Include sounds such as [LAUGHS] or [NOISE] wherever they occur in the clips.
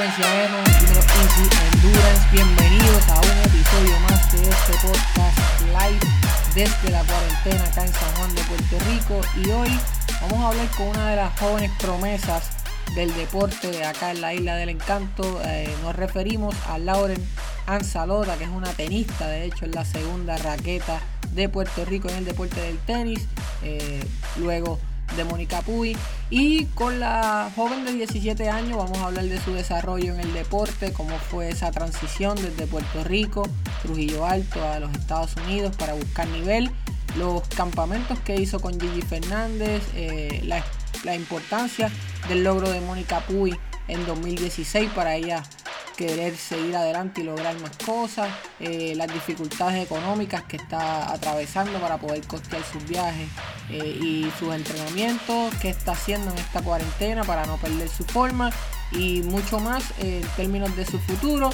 frecuencia número. Bienvenidos a un episodio más de este podcast live desde la cuarentena acá en San Juan de Puerto Rico. Y hoy vamos a hablar con una de las jóvenes promesas del deporte acá en la Isla del Encanto. Eh, nos referimos a Lauren Anzalota, que es una tenista, de hecho es la segunda raqueta de Puerto Rico en el deporte del tenis. Eh, luego de Mónica Puy. Y con la joven de 17 años vamos a hablar de su desarrollo en el deporte, cómo fue esa transición desde Puerto Rico, Trujillo Alto a los Estados Unidos para buscar nivel, los campamentos que hizo con Gigi Fernández, eh, la, la importancia del logro de Mónica Puy en 2016 para ella querer seguir adelante y lograr más cosas, eh, las dificultades económicas que está atravesando para poder costear sus viajes eh, y sus entrenamientos, qué está haciendo en esta cuarentena para no perder su forma y mucho más en términos de su futuro.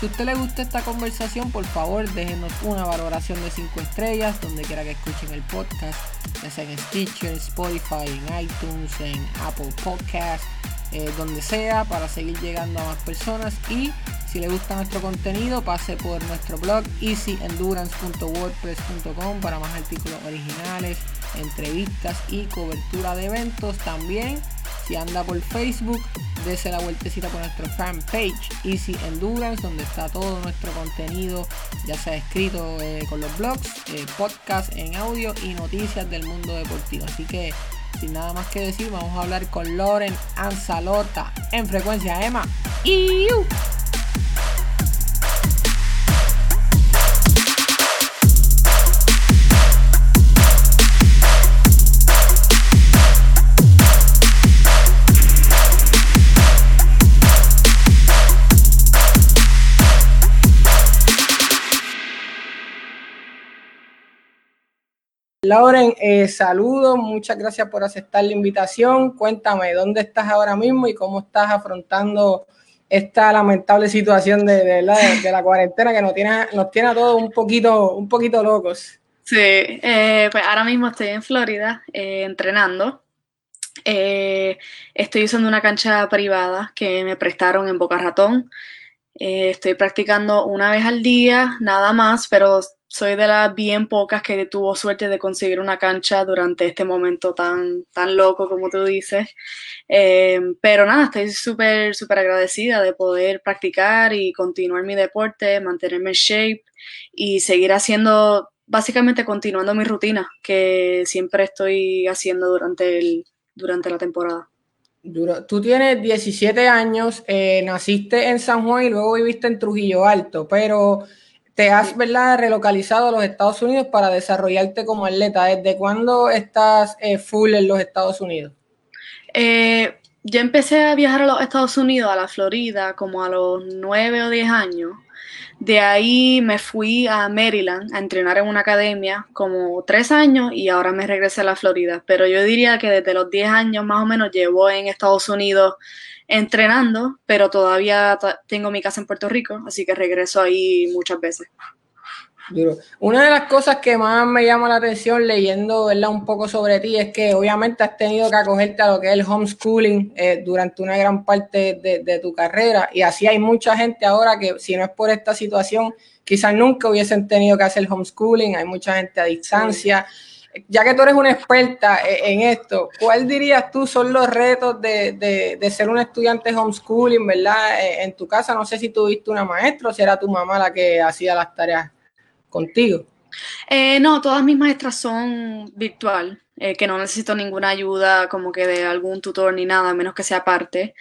Si usted le gusta esta conversación, por favor déjenos una valoración de 5 estrellas donde quiera que escuchen el podcast, ya sea en Stitcher, Spotify, en iTunes, en Apple Podcasts eh, donde sea para seguir llegando a más personas y si le gusta nuestro contenido pase por nuestro blog easyendurance.wordpress.com para más artículos originales, entrevistas y cobertura de eventos también. Si anda por Facebook, dése la vueltecita por nuestro fanpage Easy Endurance, donde está todo nuestro contenido, ya sea escrito eh, con los blogs, eh, podcast en audio y noticias del mundo deportivo. Así que sin nada más que decir, vamos a hablar con Loren Anzalota en frecuencia Emma. y Lauren, eh, saludos, muchas gracias por aceptar la invitación. Cuéntame, ¿dónde estás ahora mismo y cómo estás afrontando esta lamentable situación de, la, cuarentena que nos tiene, a todos un poquito, un poquito locos? Sí, eh, pues ahora mismo estoy en Florida eh, entrenando. estoy usando una cancha privada que me prestaron en Boca Ratón. estoy practicando una vez al día, nada más, pero soy de las bien pocas que tuvo suerte de conseguir una cancha durante este momento tan, tan loco como tú dices. Eh, pero nada, estoy súper, súper agradecida de poder practicar y continuar mi deporte, mantenerme en shape y seguir haciendo, básicamente continuando mi rutina que siempre estoy haciendo durante, el, durante la temporada. Tú tienes 17 años, eh, naciste en San Juan y luego viviste en Trujillo Alto, pero te has ¿verdad? relocalizado a los Estados Unidos para desarrollarte como atleta. ¿Desde cuándo estás eh, full en los Estados Unidos? Eh, yo empecé a viajar a los Estados Unidos, a la Florida, como a los nueve o diez años. De ahí me fui a Maryland a entrenar en una academia como tres años y ahora me regresé a la Florida. Pero yo diría que desde los diez años más o menos llevo en Estados Unidos entrenando, pero todavía tengo mi casa en Puerto Rico, así que regreso ahí muchas veces. Una de las cosas que más me llama la atención leyendo un poco sobre ti es que obviamente has tenido que acogerte a lo que es el homeschooling eh, durante una gran parte de, tu carrera. Y así hay mucha gente ahora que si no es por esta situación quizás nunca hubiesen tenido que hacer homeschooling, hay mucha gente a distancia. Ya que tú eres una experta e, en esto, ¿cuál dirías tú son los retos de, ser un estudiante homeschooling, verdad? E, en tu casa, no sé si tuviste una maestra o si era tu mamá la que hacía las tareas contigo. Eh, no, todas mis maestras son virtual, eh, que no necesito ninguna ayuda como que de algún tutor ni nada, menos que sea parte.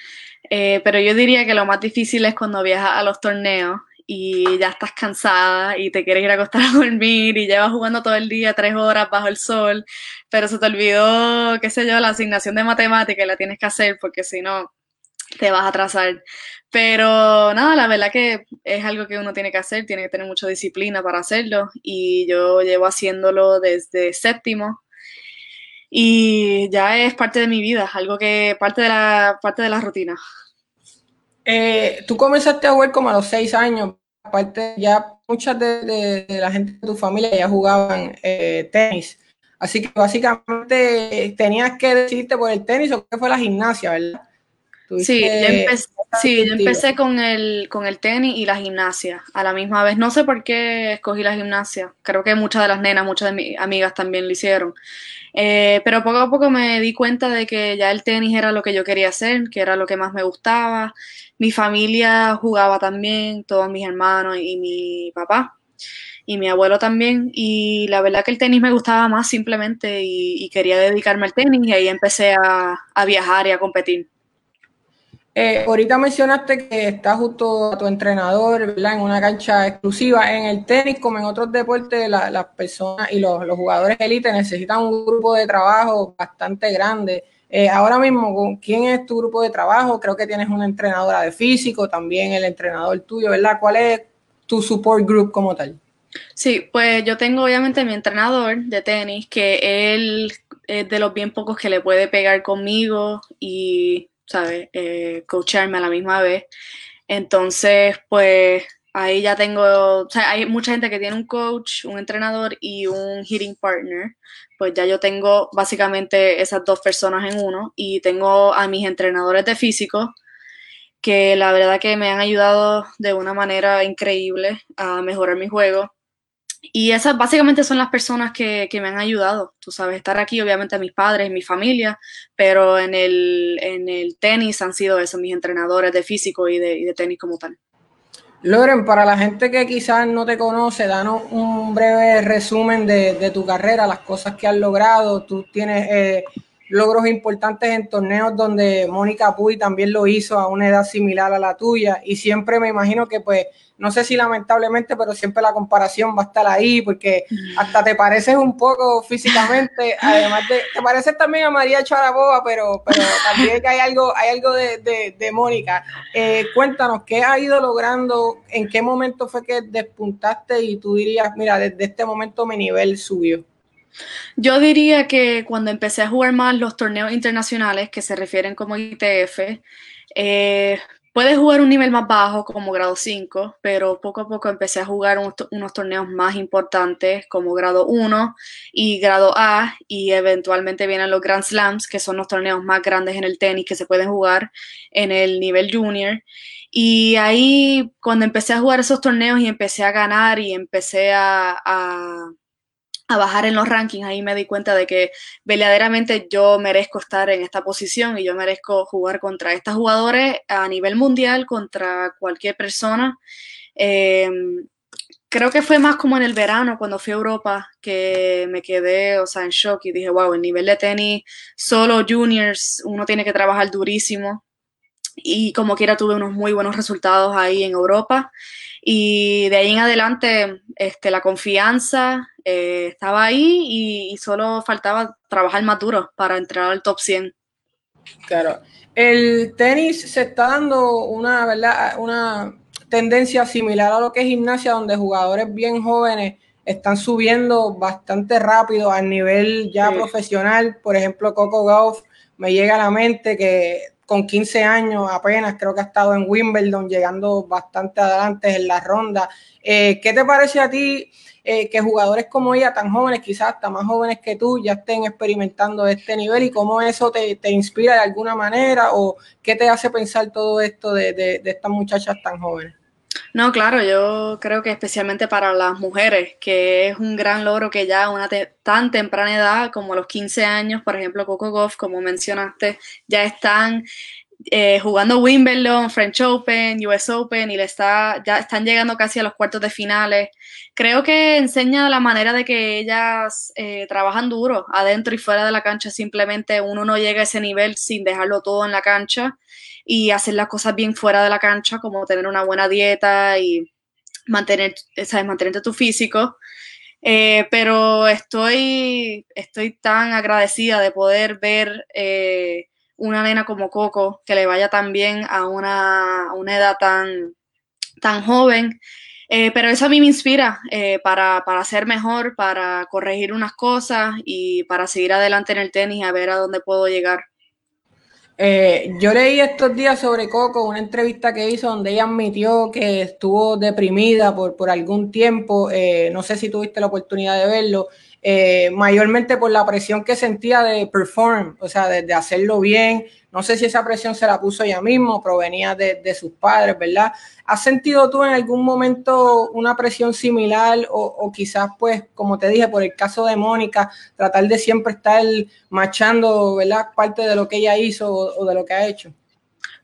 Eh, pero yo diría que lo más difícil es cuando viajas a los torneos y ya estás cansada y te quieres ir a acostar a dormir y llevas jugando todo el día tres horas bajo el sol, pero se te olvidó, qué sé yo, la asignación de matemática y la tienes que hacer porque si no te vas a atrasar. Pero nada, la verdad que es algo que uno tiene que hacer, tiene que tener mucha disciplina para hacerlo y yo llevo haciéndolo desde séptimo y ya es parte de mi vida, algo que parte de la parte de la rutina. Eh, tú comenzaste a jugar como a los seis años, aparte ya muchas de, la gente de tu familia ya jugaban eh, tenis, así que básicamente tenías que decidirte por el tenis o qué fue la gimnasia, ¿verdad? Sí, yo, empecé, sí yo empecé, con el, con el tenis y la gimnasia a la misma vez. No sé por qué escogí la gimnasia. Creo que muchas de las nenas, muchas de mis amigas también lo hicieron. Eh, pero poco a poco me di cuenta de que ya el tenis era lo que yo quería hacer, que era lo que más me gustaba. Mi familia jugaba también, todos mis hermanos y mi papá y mi abuelo también. Y la verdad que el tenis me gustaba más simplemente y, quería dedicarme al tenis y ahí empecé a, viajar y a competir. Eh, ahorita mencionaste que estás justo a tu entrenador, ¿verdad? En una cancha exclusiva. En el tenis, como en otros deportes, las personas y los, jugadores élite necesitan un grupo de trabajo bastante grande. Eh, ahora mismo, ¿quién es tu grupo de trabajo? Creo que tienes una entrenadora de físico, también el entrenador tuyo, ¿verdad? ¿Cuál es tu support group como tal? Sí, pues yo tengo obviamente mi entrenador de tenis, que él es de los bien pocos que le puede pegar conmigo y, ¿sabes?, eh, coacharme a la misma vez. Entonces, pues ahí ya tengo, hay mucha gente que tiene un coach, un entrenador y un hitting partner. Pues ya yo tengo básicamente esas dos personas en uno y tengo a mis entrenadores de físico que la verdad que me han ayudado de una manera increíble a mejorar mi juego y esas básicamente son las personas que, me han ayudado, tú sabes, estar aquí, obviamente mis padres, mi familia, pero en el, en el tenis han sido esos, mis entrenadores de físico y de, tenis como tal. Loren, para la gente que quizás no te conoce, danos un breve resumen de, tu carrera, las cosas que has logrado. Tú tienes eh, logros importantes en torneos donde Mónica Puy también lo hizo a una edad similar a la tuya y siempre me imagino que pues no sé si lamentablemente, pero siempre la comparación va a estar ahí porque hasta te pareces un poco físicamente, [LAUGHS] además de, te pareces también a María Charaboa, pero, pero [LAUGHS] también que hay algo, hay algo de, de, Mónica. Eh, cuéntanos, ¿qué has ido logrando? ¿En qué momento fue que despuntaste y tú dirías, mira, desde este momento mi nivel subió? Yo diría que cuando empecé a jugar más los torneos internacionales, que se refieren como ITF, eh, Puedes jugar un nivel más bajo como grado 5, pero poco a poco empecé a jugar unos, torneos más importantes como grado 1 y grado A y eventualmente vienen los Grand Slams, que son los torneos más grandes en el tenis que se pueden jugar en el nivel junior. Y ahí cuando empecé a jugar esos torneos y empecé a ganar y empecé a a bajar en los rankings, ahí me di cuenta de que verdaderamente yo merezco estar en esta posición y yo merezco jugar contra estos jugadores a nivel mundial, contra cualquier persona. Em, creo que fue más como en el verano cuando fui a Europa que me quedé, o sea, en shock y dije, wow, el nivel de tenis, solo juniors, uno tiene que trabajar durísimo. Y como quiera tuve unos muy buenos resultados ahí en Europa. Y de ahí en adelante, este, la confianza eh, estaba ahí y, solo faltaba trabajar más duro para entrar al top 100. Claro. El tenis se está dando una, ¿verdad? una tendencia similar a lo que es gimnasia, donde jugadores bien jóvenes están subiendo bastante rápido al nivel ya profesional. Por ejemplo, Coco Gauff me llega a la mente que con 15 años apenas, creo que ha estado en Wimbledon, llegando bastante adelante en la ronda. Eh, ¿Qué te parece a ti eh, que jugadores como ella, tan jóvenes, quizás hasta más jóvenes que tú, ya estén experimentando este nivel y cómo eso te, inspira de alguna manera o qué te hace pensar todo esto de, de estas muchachas tan jóvenes? No, claro, yo creo que especialmente para las mujeres, que es un gran logro que ya a una tan temprana edad como los 15 años, por ejemplo, Coco Goff, como mencionaste, ya están eh, jugando Wimbledon, French Open, US Open y le está, ya están llegando casi a los cuartos de finales. Creo que enseña la manera de que ellas eh, trabajan duro adentro y fuera de la cancha. Simplemente uno no llega a ese nivel sin dejarlo todo en la cancha y hacer las cosas bien fuera de la cancha, como tener una buena dieta y mantener, ¿sabes? mantenerte tu físico. Eh, pero estoy, estoy tan agradecida de poder ver una nena como Coco que le vaya tan bien a una, edad tan, tan joven. Eh, pero eso a mí me inspira eh, para, para, ser mejor, para corregir unas cosas y para seguir adelante en el tenis a ver a dónde puedo llegar. Eh, yo leí estos días sobre Coco una entrevista que hizo donde ella admitió que estuvo deprimida por, por algún tiempo. no sé si tuviste la oportunidad de verlo. Eh, mayormente por la presión que sentía de perform, o sea, de, hacerlo bien. No sé si esa presión se la puso ella misma, provenía de, sus padres, ¿verdad? ¿Has sentido tú en algún momento una presión similar o, quizás, pues, como te dije, por el caso de Mónica, tratar de siempre estar machando, ¿verdad? Parte de lo que ella hizo o, de lo que ha hecho.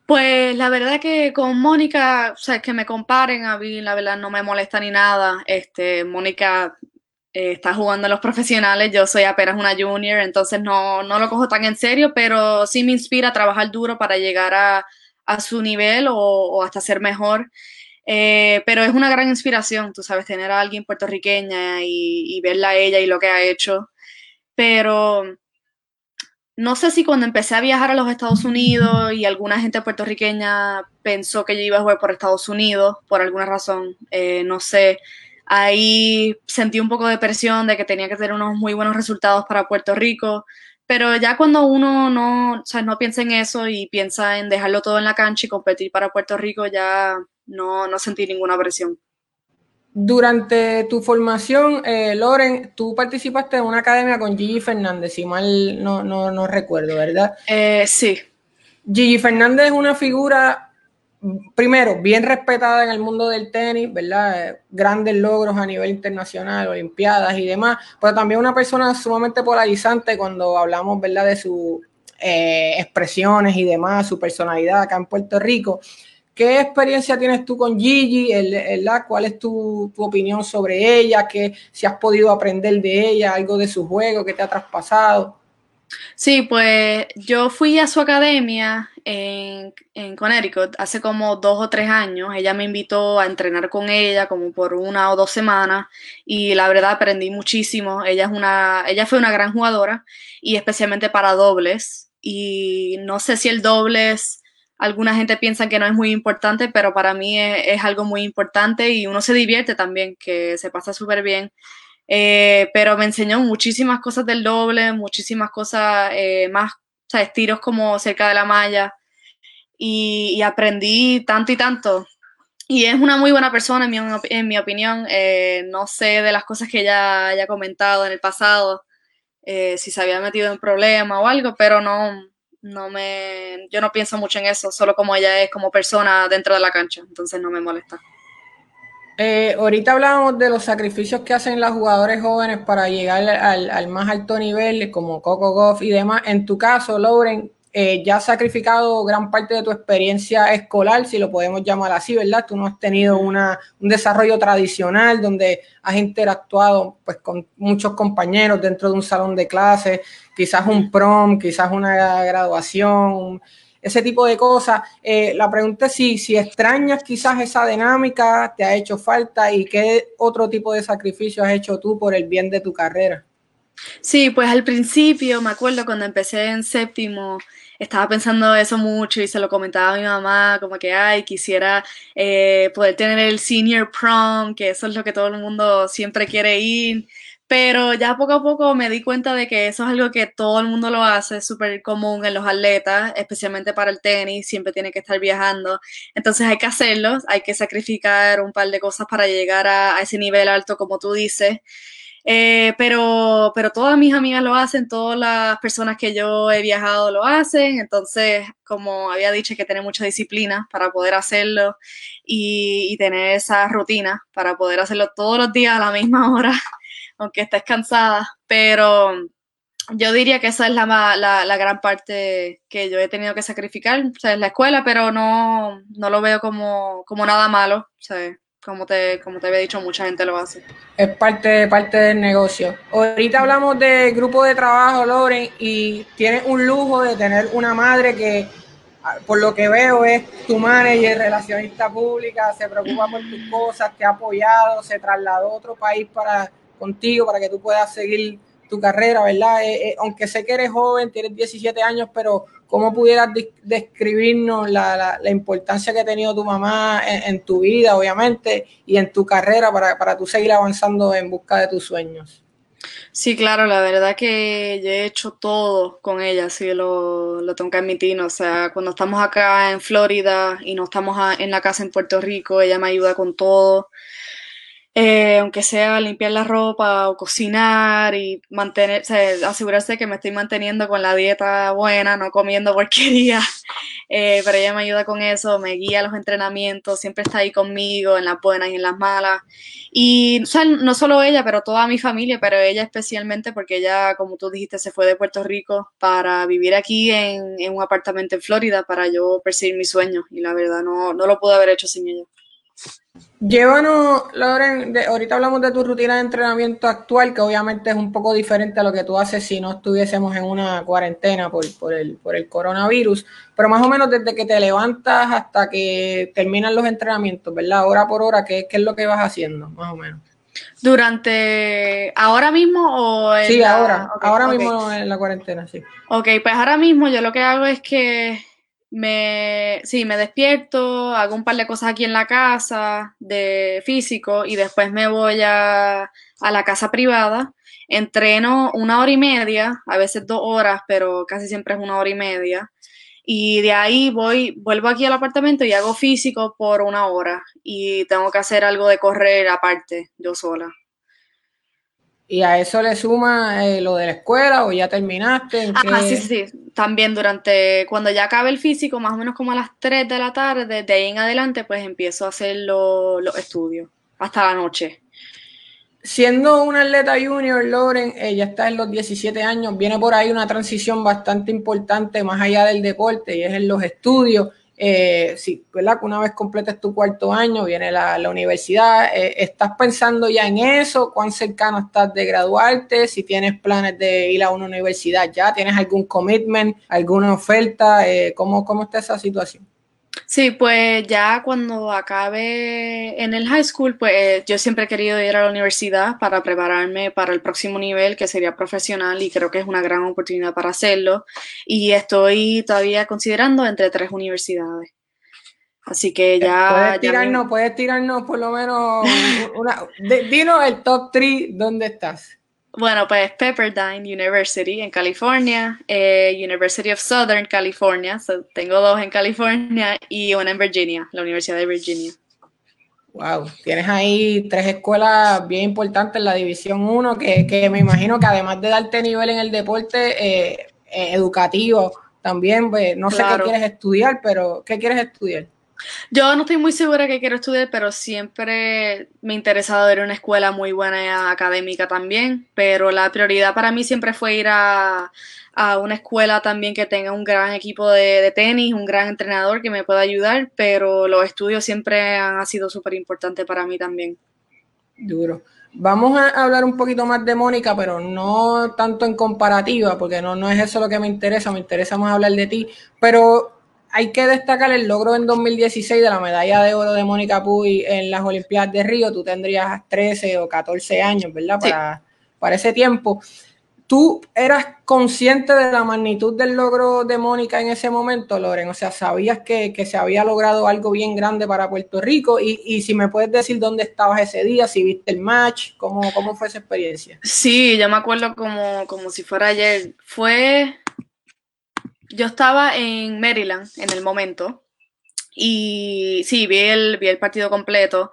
Pues la verdad que con Mónica, o sea, que me comparen, a mí la verdad no me molesta ni nada. Este, Mónica eh, está jugando a los profesionales, yo soy apenas una junior, entonces no, no, lo cojo tan en serio, pero sí me inspira a trabajar duro para llegar a, a su nivel o, hasta ser mejor. Eh, pero es una gran inspiración, tú sabes, tener a alguien puertorriqueña y, verla a ella y lo que ha hecho. Pero no sé si cuando empecé a viajar a los Estados Unidos y alguna gente puertorriqueña pensó que yo iba a jugar por Estados Unidos por alguna razón, eh, no sé Ahí sentí un poco de presión de que tenía que tener unos muy buenos resultados para Puerto Rico, pero ya cuando uno no, o sea, no piensa en eso y piensa en dejarlo todo en la cancha y competir para Puerto Rico, ya no, no sentí ninguna presión. Durante tu formación, eh, Loren, tú participaste en una academia con Gigi Fernández, si mal no, no, no recuerdo, ¿verdad? Eh, sí. Gigi Fernández es una figura primero, bien respetada en el mundo del tenis, ¿verdad? Grandes logros a nivel internacional, Olimpiadas y demás, pero también una persona sumamente polarizante cuando hablamos, ¿verdad? De sus eh, expresiones y demás, su personalidad acá en Puerto Rico. ¿Qué experiencia tienes tú con Gigi? ¿Cuál es tu, tu, opinión sobre ella? ¿Qué, si has podido aprender de ella, algo de su juego que te ha traspasado? Sí, pues yo fui a su academia en, en, Connecticut hace como dos o tres años. Ella me invitó a entrenar con ella como por una o dos semanas y la verdad aprendí muchísimo. Ella, es una, ella fue una gran jugadora y especialmente para dobles. Y no sé si el dobles, alguna gente piensa que no es muy importante, pero para mí es, es algo muy importante y uno se divierte también, que se pasa súper bien. Eh, pero me enseñó muchísimas cosas del doble, muchísimas cosas eh, más, o sea, estilos como cerca de la malla y, aprendí tanto y tanto. Y es una muy buena persona, en mi, en mi opinión. Eh, no sé de las cosas que ella haya comentado en el pasado, si se había metido en problema o algo, pero no, no me, yo no pienso mucho en eso, solo como ella es como persona dentro de la cancha, entonces no me molesta. Eh, ahorita hablábamos de los sacrificios que hacen los jugadores jóvenes para llegar al, más alto nivel, como Coco Goff y demás. En tu caso, Lauren, eh, ya has sacrificado gran parte de tu experiencia escolar, si lo podemos llamar así, ¿verdad? Tú no has tenido una, un desarrollo tradicional donde has interactuado pues, con muchos compañeros dentro de un salón de clases, quizás un prom, quizás una graduación, ese tipo de cosas. Eh, la pregunta es si, si extrañas quizás esa dinámica, te ha hecho falta y qué otro tipo de sacrificio has hecho tú por el bien de tu carrera. Sí, pues al principio, me acuerdo cuando empecé en séptimo, estaba pensando eso mucho y se lo comentaba a mi mamá, como que, ay, quisiera eh, poder tener el senior prom, que eso es lo que todo el mundo siempre quiere ir. Pero ya poco a poco me di cuenta de que eso es algo que todo el mundo lo hace, es súper común en los atletas, especialmente para el tenis, siempre tiene que estar viajando. Entonces hay que hacerlo, hay que sacrificar un par de cosas para llegar a, ese nivel alto, como tú dices. Eh, pero, pero todas mis amigas lo hacen, todas las personas que yo he viajado lo hacen, entonces, como había dicho, hay que tener mucha disciplina para poder hacerlo y, y tener esa rutina para poder hacerlo todos los días a la misma hora aunque estés cansada, pero yo diría que esa es la, la, gran parte que yo he tenido que sacrificar, o sea, en la escuela, pero no, no lo veo como, como nada malo, sea, como te, como te había dicho, mucha gente lo hace. Es parte, parte del negocio. Ahorita hablamos de grupo de trabajo, Loren, y tienes un lujo de tener una madre que, por lo que veo, es tu manager, relacionista pública, se preocupa por tus cosas, te ha apoyado, se trasladó a otro país para contigo para que tú puedas seguir tu carrera, ¿verdad? Eh, eh, aunque sé que eres joven, tienes 17 años, pero ¿cómo pudieras describirnos la, importancia que ha tenido tu mamá en, tu vida, obviamente, y en tu carrera para, para tú seguir avanzando en busca de tus sueños? Sí, claro, la verdad que yo he hecho todo con ella, sí, lo, lo tengo que admitir. O sea, cuando estamos acá en Florida y no estamos en la casa en Puerto Rico, ella me ayuda con todo. Eh, aunque sea limpiar la ropa o cocinar y mantener, asegurarse que me estoy manteniendo con la dieta buena, no comiendo [LAUGHS] porquería. Eh, pero ella me ayuda con eso, me guía a los entrenamientos, siempre está ahí conmigo en las buenas y en las malas. Y no solo ella, pero toda mi familia, pero ella especialmente porque ella, como tú dijiste, se fue de Puerto Rico para vivir aquí en, en un apartamento en Florida para yo perseguir mis sueños. Y la verdad no, no lo pude haber hecho sin ella. Llévanos, Loren, ahorita hablamos de tu rutina de entrenamiento actual, que obviamente es un poco diferente a lo que tú haces si no estuviésemos en una cuarentena por, el, por el coronavirus, pero más o menos desde que te levantas hasta que terminan los entrenamientos, ¿verdad? Hora por hora, ¿qué, es lo que vas haciendo, más o menos? ¿Durante ahora mismo o en Sí, ahora, ahora mismo en la cuarentena, sí. Ok, pues ahora mismo yo lo que hago es que me, sí, me despierto, hago un par de cosas aquí en la casa de físico y después me voy a, a la casa privada. Entreno una hora y media, a veces dos horas, pero casi siempre es una hora y media. Y de ahí voy, vuelvo aquí al apartamento y hago físico por una hora. Y tengo que hacer algo de correr aparte, yo sola. ¿Y a eso le suma eh, lo de la escuela o ya terminaste? Ah, sí, sí, también durante, cuando ya acabe el físico, más o menos como a las 3 de la tarde, de ahí en adelante, pues empiezo a hacer los estudios hasta la noche. Siendo un atleta junior, Loren, eh, ya está en los 17 años, viene por ahí una transición bastante importante más allá del deporte y es en los estudios. Eh, sí, ¿verdad? Que una vez completes tu cuarto año, viene la, universidad, eh, ¿estás pensando ya en eso? ¿Cuán cercano estás de graduarte? Si tienes planes de ir a una universidad ya, ¿tienes algún commitment, alguna oferta? Eh, ¿cómo, ¿Cómo está esa situación? Sí, pues ya cuando acabe en el high school, pues yo siempre he querido ir a la universidad para prepararme para el próximo nivel, que sería profesional, y creo que es una gran oportunidad para hacerlo. Y estoy todavía considerando entre tres universidades. Así que ya. Puedes tirarnos, puedes tirarnos por lo menos una. dinos el top 3, ¿dónde estás? Bueno, pues Pepperdine University en California, eh, University of Southern California, tengo dos en California y una en Virginia, la Universidad de Virginia. Wow, tienes ahí tres escuelas bien importantes en la División 1 que, me imagino que además de darte nivel en el deporte eh, eh, educativo, también, pues, no sé qué quieres estudiar, pero ¿qué quieres estudiar? Yo no estoy muy segura que quiero estudiar, pero siempre me ha interesado ir a una escuela muy buena académica también. Pero la prioridad para mí siempre fue ir a, una escuela también que tenga un gran equipo de, tenis, un gran entrenador que me pueda ayudar. Pero los estudios siempre han sido súper importantes para mí también. Duro. Vamos a hablar un poquito más de Mónica, pero no tanto en comparativa, porque no, no es eso lo que me interesa, me interesa más hablar de ti. Pero hay que destacar el logro en 2016 de la medalla de oro de Mónica Puy en las Olimpiadas de Río. Tú tendrías 13 o 14 años, ¿verdad? Para, para ese tiempo. ¿Tú eras consciente de la magnitud del logro de Mónica en ese momento, Loren? O sea, ¿sabías que, se había logrado algo bien grande para Puerto Rico? Y, si me puedes decir dónde estabas ese día, si viste el match, ¿cómo, cómo fue esa experiencia? Sí, yo me acuerdo como, como si fuera ayer. Fue yo estaba en Maryland en el momento y sí, vi el, vi el partido completo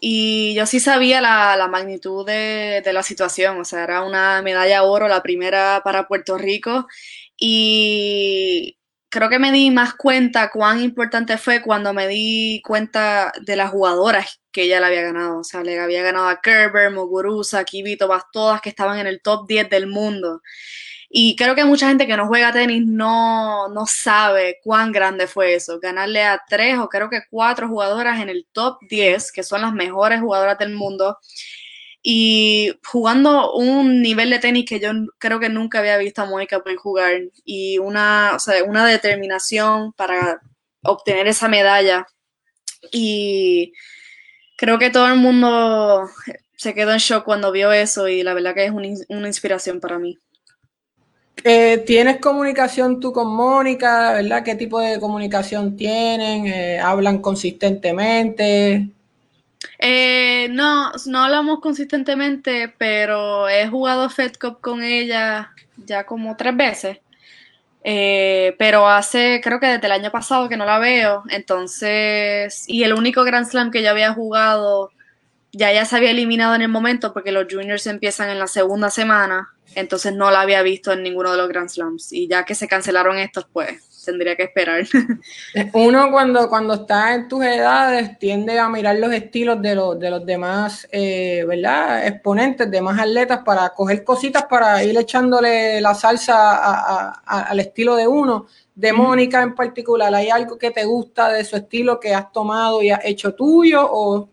y yo sí sabía la, magnitud de, la situación, o sea, era una medalla oro, la primera para Puerto Rico y creo que me di más cuenta cuán importante fue cuando me di cuenta de las jugadoras que ella le había ganado. O sea, le había ganado a Kerber, Muguruza, Kibito, todas que estaban en el top 10 del mundo. Y creo que mucha gente que no juega tenis no, no sabe cuán grande fue eso. Ganarle a tres o creo que cuatro jugadoras en el top 10, que son las mejores jugadoras del mundo, y jugando un nivel de tenis que yo creo que nunca había visto a Mónica poder jugar y una, o sea, una determinación para obtener esa medalla. Y creo que todo el mundo se quedó en shock cuando vio eso y la verdad que es una inspiración para mí. Eh, ¿Tienes comunicación tú con Mónica, verdad? ¿Qué tipo de comunicación tienen? Eh, ¿Hablan consistentemente? Eh, no, no hablamos consistentemente, pero he jugado Fed Cup con ella ya como tres veces. pero hace, creo que desde el año pasado que no la veo. Entonces, y el único Grand Slam que yo había jugado ya ya se había eliminado en el momento porque los juniors empiezan en la segunda semana, entonces no la había visto en ninguno de los Grand Slams. Y ya que se cancelaron estos, pues tendría que esperar. [LAUGHS] Uno cuando, cuando está en tus edades tiende a mirar los estilos de, los, de los demás, eh, ¿verdad? Exponentes, demás atletas para coger cositas para ir echándole la salsa al estilo de uno. De Mónica en particular, ¿hay algo que te gusta de su estilo que has tomado y has hecho tuyo o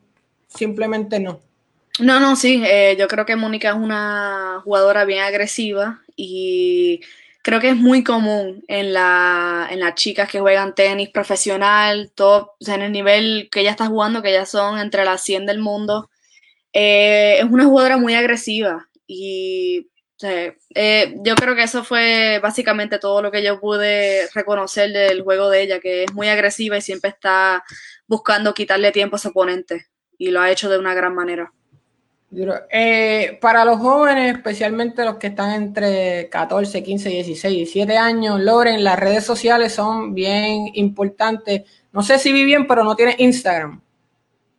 simplemente no? No, no, sí, eh, yo creo que Mónica es una jugadora bien agresiva y creo que es muy común en, la, en las chicas que juegan tenis profesional, top, o sea, en el nivel que ella está jugando, que ya son entre las 100 del mundo. Eh, es una jugadora muy agresiva y eh, yo creo que eso fue básicamente todo lo que yo pude reconocer del juego de ella, que es muy agresiva y siempre está buscando quitarle tiempo a su oponente y lo ha hecho de una gran manera. Eh, para los jóvenes, especialmente los que están entre 14, 15, 16, 17 años, Loren, las redes sociales son bien importantes. No sé si vi bien, pero no tiene Instagram.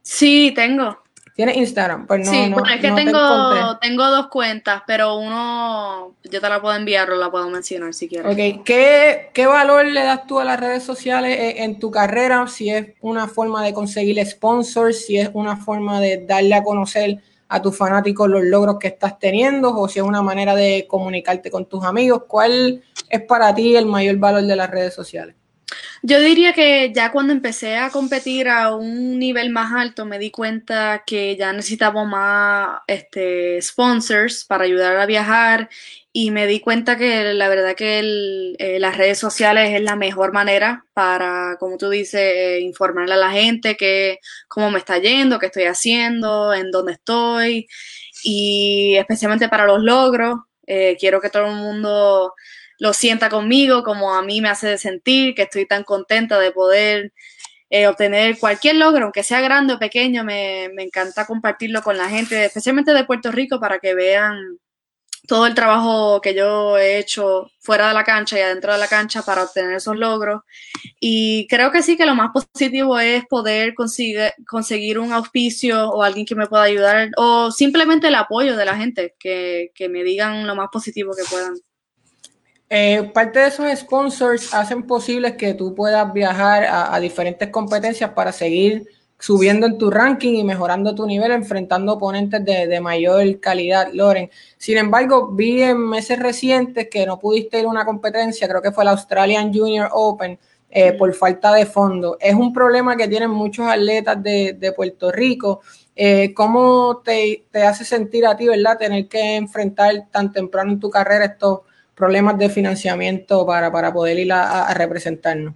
Sí, tengo. ¿Tienes Instagram? Pues no, sí, bueno, es que tengo, tengo dos cuentas, pero uno yo te la puedo enviar o la puedo mencionar si quieres. Ok, ¿Qué, ¿qué, valor le das tú a las redes sociales en, en tu carrera? Si es una forma de conseguir sponsors, si es una forma de darle a conocer a tus fanáticos los logros que estás teniendo o si es una manera de comunicarte con tus amigos. ¿Cuál es para ti el mayor valor de las redes sociales? Yo diría que ya cuando empecé a competir a un nivel más alto me di cuenta que ya necesitaba más este, sponsors para ayudar a viajar y me di cuenta que la verdad que eh, las redes sociales es la mejor manera para, como tú dices, eh, informarle a la gente que cómo me está yendo, qué estoy haciendo, en dónde estoy y especialmente para los logros. Eh, quiero que todo el mundo lo sienta conmigo como a mí me hace sentir, que estoy tan contenta de poder obtener cualquier logro, aunque sea grande o pequeño, me, me encanta compartirlo con la gente, especialmente de Puerto Rico, para que vean todo el trabajo que yo he hecho fuera de la cancha y adentro de la cancha para obtener esos logros. Y creo que sí que lo más positivo es poder conseguir, un auspicio o alguien que me pueda ayudar o simplemente el apoyo de la gente, que, me digan lo más positivo que puedan. Eh, parte de esos sponsors hacen posible que tú puedas viajar a diferentes competencias para seguir subiendo en tu ranking y mejorando tu nivel, enfrentando oponentes de, mayor calidad, Loren. Sin embargo, vi en meses recientes que no pudiste ir a una competencia, creo que fue la Australian Junior Open, eh, por falta de fondo. Es un problema que tienen muchos atletas de, Puerto Rico. Eh, ¿Cómo te, hace sentir a ti, verdad, tener que enfrentar tan temprano en tu carrera estos problemas de financiamiento para, para poder ir a representarnos?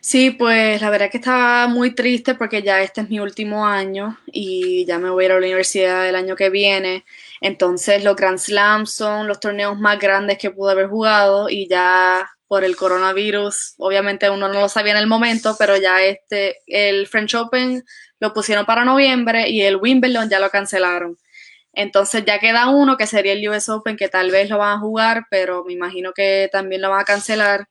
Sí, pues la verdad que estaba muy triste porque ya este es mi último año y ya me voy a ir a la universidad el año que viene. Entonces los Grand Slams son los torneos más grandes que pude haber jugado y ya por el coronavirus, obviamente uno no lo sabía en el momento, pero ya este, el French Open lo pusieron para noviembre y el Wimbledon ya lo cancelaron. Entonces ya queda uno que sería el US Open que tal vez lo van a jugar, pero me imagino que también lo van a cancelar.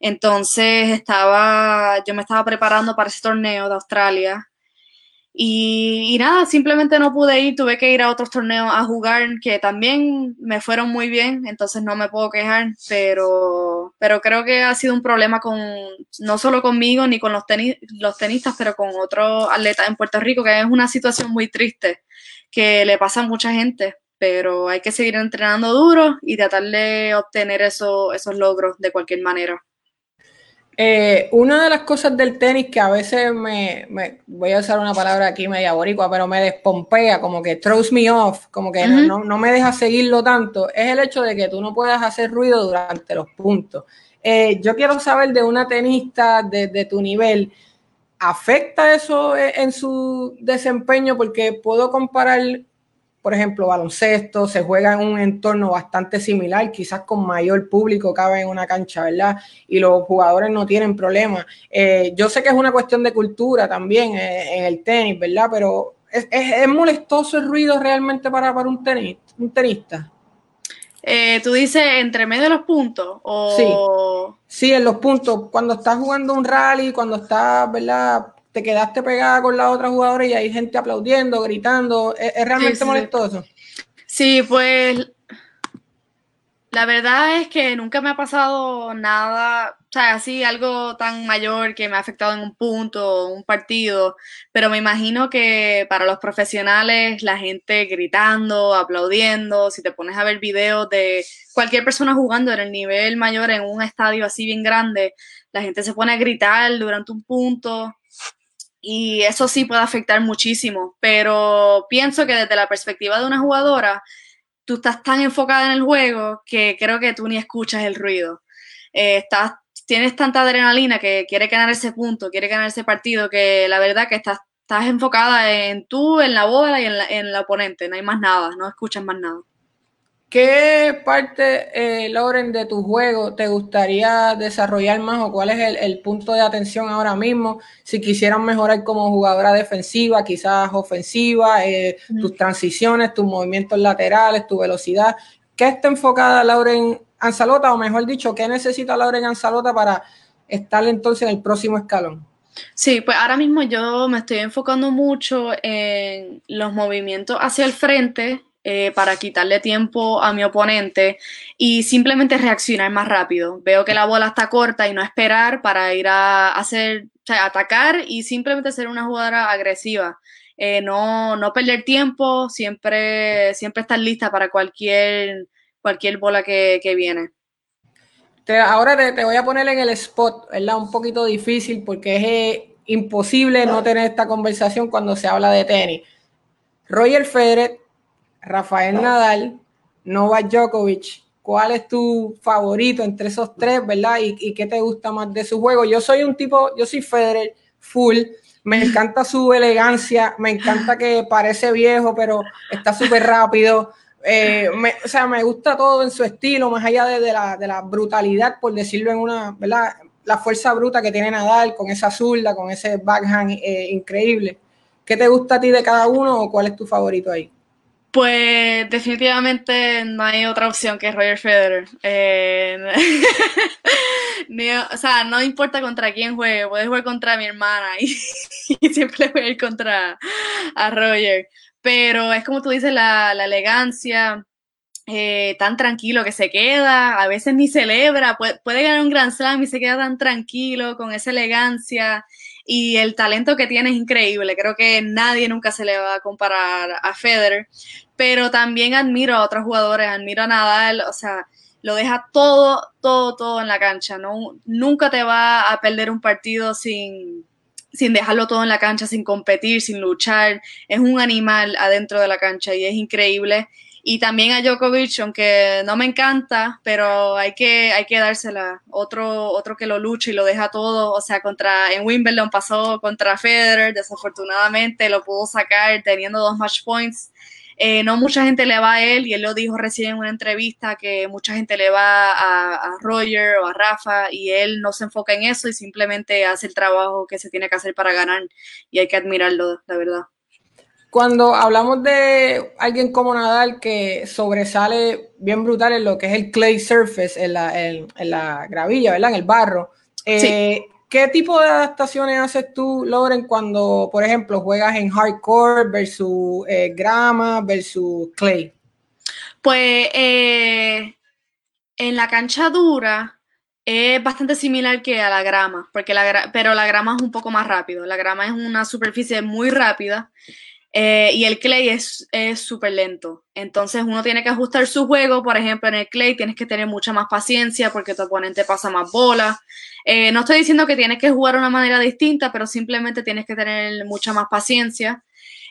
Entonces estaba, yo me estaba preparando para ese torneo de Australia y, nada, simplemente no pude ir, tuve que ir a otros torneos a jugar que también me fueron muy bien, entonces no me puedo quejar, pero, pero creo que ha sido un problema con, no solo conmigo ni con los, los tenistas, pero con otros atletas en Puerto Rico, que es una situación muy triste que le pasa a mucha gente, pero hay que seguir entrenando duro y tratar de obtener eso, esos logros de cualquier manera. Eh, una de las cosas del tenis que a veces me, voy a usar una palabra aquí media boricua, pero me despompea, como que throws me off, como que no, me deja seguirlo tanto, es el hecho de que tú no puedas hacer ruido durante los puntos. Eh, yo quiero saber de una tenista de, de tu nivel, ¿afecta eso en su desempeño? Porque puedo comparar por ejemplo, baloncesto, se juega en un entorno bastante similar, quizás con mayor público cabe en una cancha, ¿verdad? Y los jugadores no tienen problemas. Eh, yo sé que es una cuestión de cultura también eh, en el tenis, ¿verdad? Pero ¿es, molestoso el ruido realmente para, para un, tenis, un tenista? Eh, tú dices entre medio de los puntos o sí, sí, en los puntos. Cuando estás jugando un rally, cuando estás, ¿verdad? Te quedaste pegada con la otra jugadora y hay gente aplaudiendo, gritando. ¿Es, realmente molestoso? Sí, pues la verdad es que nunca me ha pasado nada, o sea, así algo tan mayor que me ha afectado en un punto, un partido, pero me imagino que para los profesionales, la gente gritando, aplaudiendo, si te pones a ver videos de cualquier persona jugando en el nivel mayor en un estadio así bien grande, la gente se pone a gritar durante un punto y eso sí puede afectar muchísimo, pero pienso que desde la perspectiva de una jugadora, tú estás tan enfocada en el juego que creo que tú ni escuchas el ruido. Eh, estás, tienes tanta adrenalina que quiere ganar ese punto, quiere ganar ese partido, que la verdad que estás, estás enfocada en tú, en la bola y en en la oponente, no hay más nada, no escuchas más nada. ¿Qué parte, eh, Loren, de tu juego te gustaría desarrollar más o cuál es el, punto de atención ahora mismo? Si quisieran mejorar como jugadora defensiva, quizás ofensiva, eh, tus transiciones, tus movimientos laterales, tu velocidad. ¿Qué está enfocada Lauren Anzalota o mejor dicho, qué necesita Lauren Anzalota para estar entonces en el próximo escalón? Sí, pues ahora mismo yo me estoy enfocando mucho en los movimientos hacia el frente eh, para quitarle tiempo a mi oponente y simplemente reaccionar más rápido. Veo que la bola está corta y no esperar para ir a hacer, atacar y simplemente ser una jugadora agresiva. Eh, no, no perder tiempo, siempre, siempre estar lista para cualquier, cualquier bola que, viene. ahora te, voy a poner en el spot, ¿verdad? Un poquito difícil porque es eh, imposible no tener esta conversación cuando se habla de tenis. Roger Federer Rafael Nadal, Novak Djokovic. ¿Cuál es tu favorito entre esos tres, verdad? ¿Y, qué te gusta más de su juego? Yo soy un tipo, yo soy Federer full. Me encanta su elegancia, me encanta que parece viejo, pero está súper rápido. Eh, o sea, me gusta todo en su estilo, más allá de, la, brutalidad, por decirlo en una, ¿verdad? La fuerza bruta que tiene Nadal con esa zurda, con ese backhand eh, increíble. ¿Qué te gusta a ti de cada uno o cuál es tu favorito ahí? Pues definitivamente no hay otra opción que Roger Federer. Eh, [LAUGHS] o sea, no importa contra quién juegue, puedes jugar contra mi hermana y, [LAUGHS] siempre voy a ir contra a Roger. Pero es como tú dices, la, elegancia, eh, tan tranquilo que se queda, a veces ni celebra, puede, puede, ganar un Grand Slam y se queda tan tranquilo, con esa elegancia y el talento que tiene es increíble. Creo que nadie nunca se le va a comparar a Federer pero también admiro a otros jugadores, admiro a Nadal, o sea, lo deja todo, todo, todo en la cancha, ¿no? Nunca te va a perder un partido sin, sin dejarlo todo en la cancha, sin competir, sin luchar. Es un animal adentro de la cancha y es increíble. Y también a Djokovic, aunque no me encanta, pero hay que, hay que dársela. Otro, otro que lo lucha y lo deja todo. O sea, contra, en Wimbledon pasó contra Federer, desafortunadamente lo pudo sacar teniendo dos match points. Eh, no mucha gente le va a él y él lo dijo recién en una entrevista que mucha gente le va a, Roger o a Rafa y él no se enfoca en eso y simplemente hace el trabajo que se tiene que hacer para ganar y hay que admirarlo, la verdad. Cuando hablamos de alguien como Nadal que sobresale bien brutal en lo que es el clay surface, en la, en, la gravilla, ¿verdad? En el barro. Eh, ¿Qué tipo de adaptaciones haces tú, Loren, cuando, por ejemplo, juegas en hardcore versus eh, grama versus clay? Pues eh, en la cancha dura es bastante similar que a la grama, porque la, pero la grama es un poco más rápido. La grama es una superficie muy rápida eh, y el clay es súper lento. Entonces uno tiene que ajustar su juego. Por ejemplo, en el clay tienes que tener mucha más paciencia porque tu oponente pasa más bola. Eh, no estoy diciendo que tienes que jugar de una manera distinta, pero simplemente tienes que tener mucha más paciencia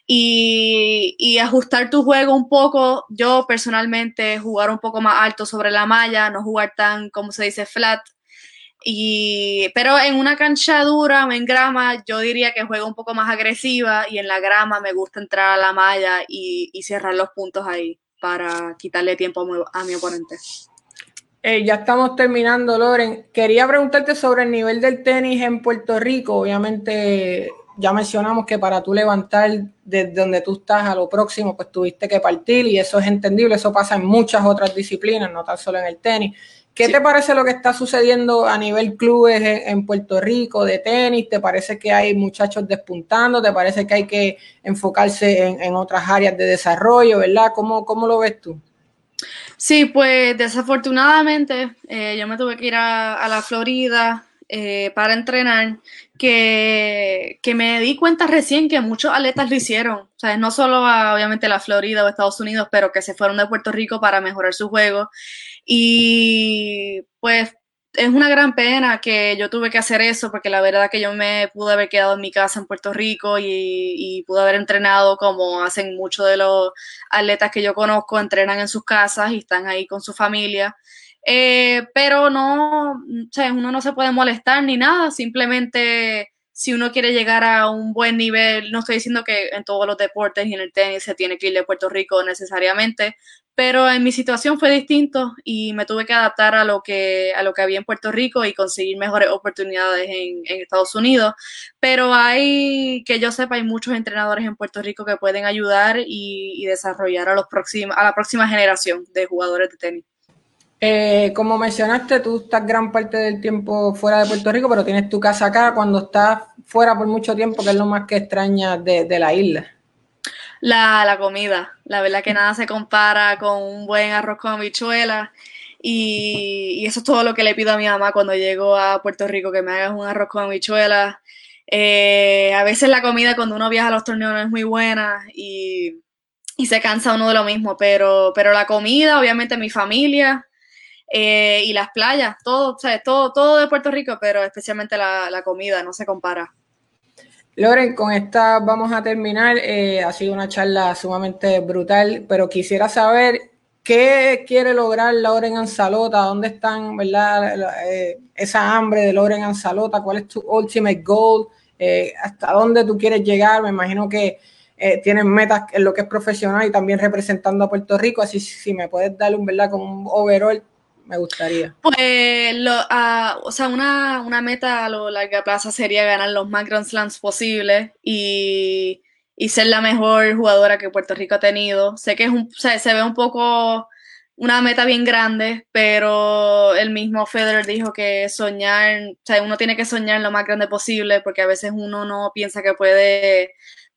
y, ajustar tu juego un poco. Yo personalmente jugar un poco más alto sobre la malla, no jugar tan, como se dice, flat. Y, pero en una cancha dura en grama, yo diría que juego un poco más agresiva y en la grama me gusta entrar a la malla y, cerrar los puntos ahí para quitarle tiempo a mi oponente. Eh, ya estamos terminando, Loren. Quería preguntarte sobre el nivel del tenis en Puerto Rico. Obviamente, ya mencionamos que para tú levantar desde donde tú estás a lo próximo, pues tuviste que partir y eso es entendible. Eso pasa en muchas otras disciplinas, no tan solo en el tenis. ¿Qué te parece lo que está sucediendo a nivel clubes en, Puerto Rico de tenis? ¿Te parece que hay muchachos despuntando? ¿Te parece que hay que enfocarse en, otras áreas de desarrollo, verdad? ¿Cómo, cómo lo ves tú? Sí, pues desafortunadamente eh, yo me tuve que ir a, la Florida eh, para entrenar, que, que, me di cuenta recién que muchos atletas lo hicieron. O sea, no solo a, obviamente la Florida o Estados Unidos, pero que se fueron de Puerto Rico para mejorar su juego. Y pues es una gran pena que yo tuve que hacer eso porque la verdad que yo me pude haber quedado en mi casa en Puerto Rico y, y pude haber entrenado como hacen muchos de los atletas que yo conozco, entrenan en sus casas y están ahí con su familia. Eh, pero no, o sea, uno no se puede molestar ni nada, simplemente si uno quiere llegar a un buen nivel, no estoy diciendo que en todos los deportes y en el tenis se tiene que ir de Puerto Rico necesariamente, pero en mi situación fue distinto y me tuve que adaptar a lo que, a lo que había en Puerto Rico y conseguir mejores oportunidades en, Estados Unidos. Pero hay, que yo sepa, hay muchos entrenadores en Puerto Rico que pueden ayudar y, desarrollar a, los a la próxima generación de jugadores de tenis. Eh, como mencionaste, tú estás gran parte del tiempo fuera de Puerto Rico, pero tienes tu casa acá. Cuando estás fuera por mucho tiempo, ¿qué es lo más que extrañas de, la isla? La, comida. La verdad que nada se compara con un buen arroz con habichuelas. Y, eso es todo lo que le pido a mi mamá cuando llego a Puerto Rico, que me hagas un arroz con habichuelas. Eh, a veces la comida cuando uno viaja a los torneos no es muy buena y, se cansa uno de lo mismo, pero, pero la comida, obviamente mi familia, eh, y las playas, todo, todo, todo de Puerto Rico, pero especialmente la, comida, no se compara. Loren, con esta vamos a terminar. Eh, ha sido una charla sumamente brutal, pero quisiera saber qué quiere lograr Loren Anzalota, dónde están, ¿verdad? Eh, esa hambre de Loren Anzalota, cuál es tu ultimate goal, hasta dónde tú quieres llegar. Me imagino que tienes metas en lo que es profesional y también representando a Puerto Rico, así si me puedes dar un, ¿verdad? Como un overall me gustaría? Pues, lo, uh, o sea, una, una, meta a lo larga plaza sería ganar los más Grand Slams posibles y, y, ser la mejor jugadora que Puerto Rico ha tenido. Sé que es un, o sea, se ve un poco una meta bien grande, pero el mismo Federer dijo que soñar, o sea, uno tiene que soñar lo más grande posible porque a veces uno no piensa que puede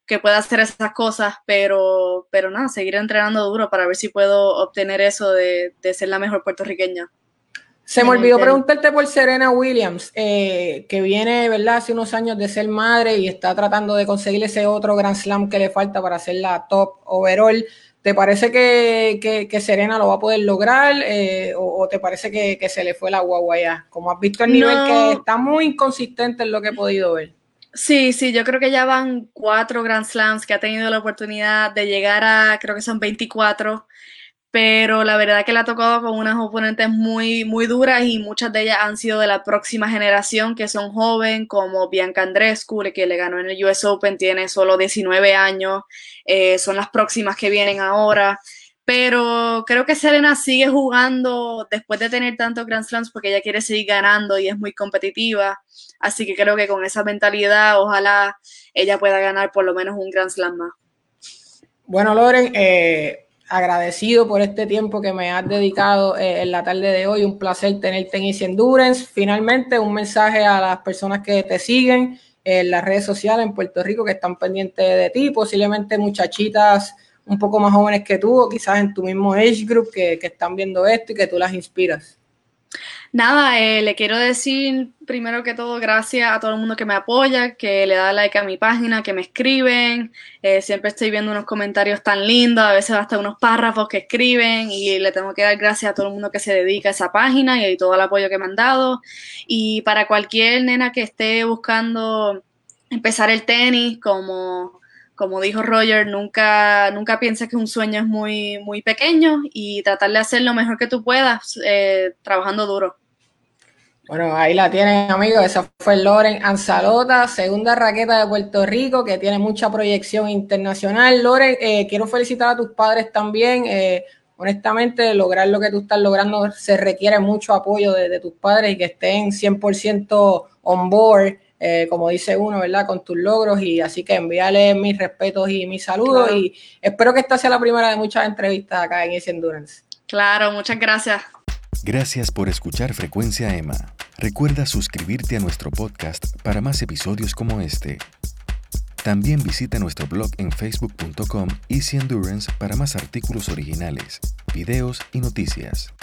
que pueda hacer esas cosas, pero, pero nada, seguir entrenando duro para ver si puedo obtener eso de, ser la mejor puertorriqueña. Se me olvidó preguntarte por Serena Williams, eh, que viene, ¿verdad?, hace unos años de ser madre y está tratando de conseguir ese otro Grand Slam que le falta para ser la top overall. ¿Te parece que, Serena lo va a poder lograr eh, o, te parece que, se le fue la guagua ya? Como has visto el nivel que está muy inconsistente en lo que he podido ver. Sí, sí, yo creo que ya van cuatro Grand Slams que ha tenido la oportunidad de llegar a, creo que son 24, pero la verdad que le ha tocado con unas oponentes muy, muy duras y muchas de ellas han sido de la próxima generación que son jóvenes, como Bianca Andrescu, que le ganó en el US Open, tiene solo 19 años, eh, son las próximas que vienen ahora pero creo que Serena sigue jugando después de tener tantos Grand Slams porque ella quiere seguir ganando y es muy competitiva. Así que creo que con esa mentalidad, ojalá ella pueda ganar por lo menos un Grand Slam más. Bueno, Loren, eh, agradecido por este tiempo que me has dedicado eh, en la tarde de hoy. Un placer tenerte en Easy Endurance. Finalmente, un mensaje a las personas que te siguen en las redes sociales en Puerto Rico que están pendientes de ti, posiblemente muchachitas un poco más jóvenes que tú o quizás en tu mismo age group que, están viendo esto y que tú las inspiras? Nada, eh, le quiero decir primero que todo gracias a todo el mundo que me apoya, que le da like a mi página, que me escriben. Eh, siempre estoy viendo unos comentarios tan lindos, a veces hasta unos párrafos que escriben y le tengo que dar gracias a todo el mundo que se dedica a esa página y a todo el apoyo que me han dado. Y para cualquier nena que esté buscando empezar el tenis como como dijo Roger, nunca, nunca pienses que un sueño es muy, muy pequeño y tratar de hacer lo mejor que tú puedas eh, trabajando duro. Bueno, ahí la tienen, amigos. Esa fue Loren Anzalota, segunda raqueta de Puerto Rico, que tiene mucha proyección internacional. Loren, eh, quiero felicitar a tus padres también. Eh, honestamente, lograr lo que tú estás logrando se requiere mucho apoyo de, tus padres y que estén 100% on board eh, como dice uno, ¿verdad? Con tus logros y así que envíale mis respetos y mis saludos y espero que esta sea la primera de muchas entrevistas acá en Easy Endurance. Claro, muchas gracias. Gracias por escuchar Frecuencia Emma. Recuerda suscribirte a nuestro podcast para más episodios como este. También visita nuestro blog en facebook.com Easy Endurance para más artículos originales, videos y noticias.